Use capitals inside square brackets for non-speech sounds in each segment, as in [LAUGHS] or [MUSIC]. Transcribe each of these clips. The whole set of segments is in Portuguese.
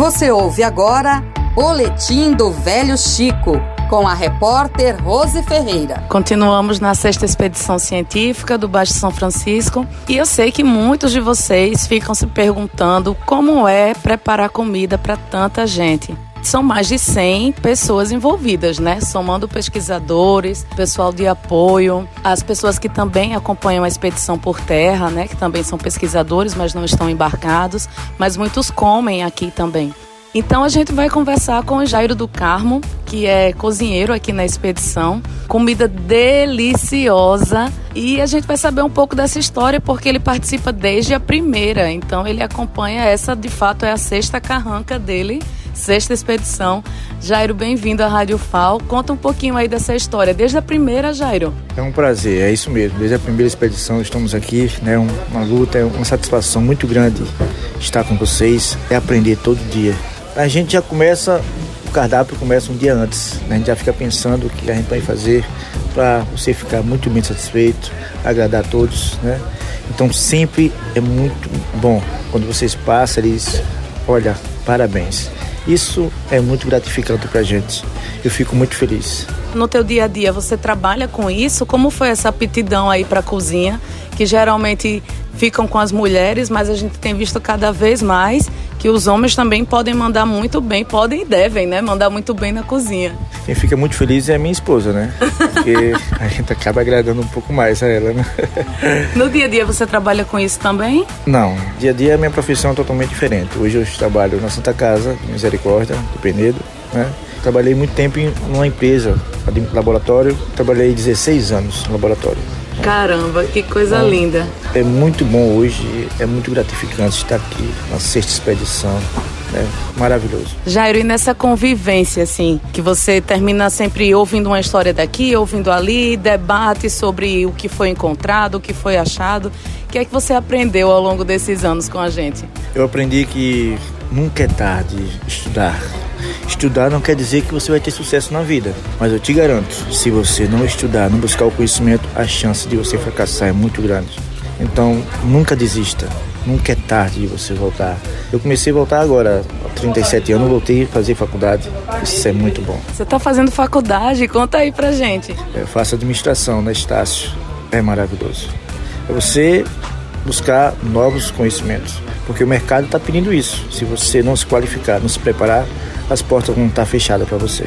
Você ouve agora Boletim do Velho Chico, com a repórter Rose Ferreira. Continuamos na sexta expedição científica do Baixo São Francisco e eu sei que muitos de vocês ficam se perguntando como é preparar comida para tanta gente. São mais de 100 pessoas envolvidas, né? Somando pesquisadores, pessoal de apoio, as pessoas que também acompanham a expedição por terra, né? Que também são pesquisadores, mas não estão embarcados, mas muitos comem aqui também. Então a gente vai conversar com o Jairo do Carmo, que é cozinheiro aqui na expedição. Comida deliciosa. E a gente vai saber um pouco dessa história porque ele participa desde a primeira. Então ele acompanha essa, de fato, é a sexta carranca dele, sexta expedição. Jairo, bem-vindo à Rádio FAO. Conta um pouquinho aí dessa história, desde a primeira, Jairo. É um prazer, é isso mesmo. Desde a primeira expedição estamos aqui, né? Uma luta, é uma satisfação muito grande estar com vocês, é aprender todo dia a gente já começa, o cardápio começa um dia antes. Né? A gente já fica pensando o que a gente vai fazer para você ficar muito bem satisfeito, agradar a todos, né? Então sempre é muito bom quando vocês passam eles, olha, parabéns. Isso é muito gratificante para a gente. Eu fico muito feliz. No teu dia a dia você trabalha com isso? Como foi essa aptidão aí para a cozinha, que geralmente ficam com as mulheres, mas a gente tem visto cada vez mais que os homens também podem mandar muito bem, podem e devem, né? Mandar muito bem na cozinha. Quem fica muito feliz é a minha esposa, né? [LAUGHS] Porque a gente acaba agradando um pouco mais a ela, né? No dia a dia você trabalha com isso também? Não, dia a dia a minha profissão é totalmente diferente. Hoje eu trabalho na Santa Casa, Misericórdia, do Penedo, né? Trabalhei muito tempo em uma empresa, de laboratório, trabalhei 16 anos no laboratório. Caramba, que coisa então, linda. É muito bom hoje, é muito gratificante estar aqui na sexta expedição. É maravilhoso. Jairo, e nessa convivência, assim, que você termina sempre ouvindo uma história daqui, ouvindo ali, debate sobre o que foi encontrado, o que foi achado. O que é que você aprendeu ao longo desses anos com a gente? Eu aprendi que nunca é tarde estudar. Estudar não quer dizer que você vai ter sucesso na vida, mas eu te garanto, se você não estudar, não buscar o conhecimento, a chance de você fracassar é muito grande. Então, nunca desista. Nunca é tarde de você voltar. Eu comecei a voltar agora, há 37 anos, voltei a fazer faculdade. Isso é muito bom. Você está fazendo faculdade? Conta aí pra gente. Eu faço administração na Estácio. É maravilhoso. É você buscar novos conhecimentos, porque o mercado está pedindo isso. Se você não se qualificar, não se preparar, as portas vão estar fechadas para você.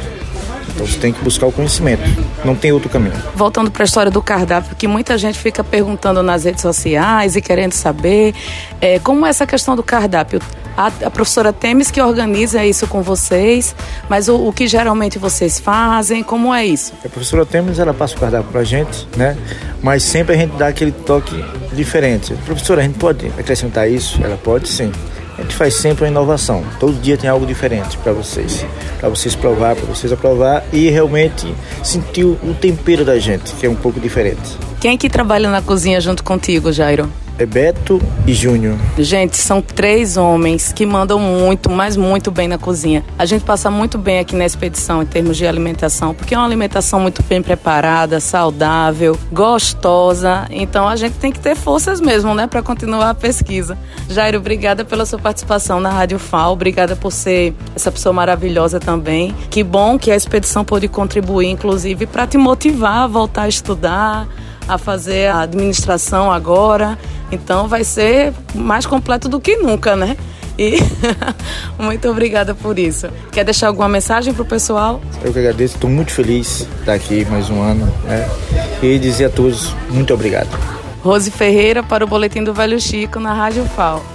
Então você tem que buscar o conhecimento. Não tem outro caminho. Voltando para a história do cardápio, que muita gente fica perguntando nas redes sociais e querendo saber é, como é essa questão do cardápio. A, a, professora Temes que organiza isso com vocês, mas o, o, que geralmente vocês fazem, como é isso? A professora Temes ela passa o cardápio para a gente, né? Mas sempre a gente dá aquele toque diferente. Professora, a gente pode acrescentar isso? Ela pode sim. A gente faz sempre uma inovação. Todo dia tem algo diferente para vocês, para vocês provar, para vocês aprovar e realmente sentir o tempero da gente, que é um pouco diferente. Quem é que trabalha na cozinha junto contigo, Jairo? É Beto e Júnior. Gente, são três homens que mandam muito, mas muito bem na cozinha. A gente passa muito bem aqui na expedição em termos de alimentação, porque é uma alimentação muito bem preparada, saudável, gostosa. Então a gente tem que ter forças mesmo, né, para continuar a pesquisa. Jairo, obrigada pela sua participação na Rádio FAO, obrigada por ser essa pessoa maravilhosa também. Que bom que a expedição pôde contribuir, inclusive, para te motivar a voltar a estudar a fazer a administração agora. Então vai ser mais completo do que nunca, né? E [LAUGHS] muito obrigada por isso. Quer deixar alguma mensagem para o pessoal? Eu que agradeço, estou muito feliz de estar aqui mais um ano. Né? E dizer a todos muito obrigado. Rose Ferreira para o Boletim do Velho Chico na Rádio FAO.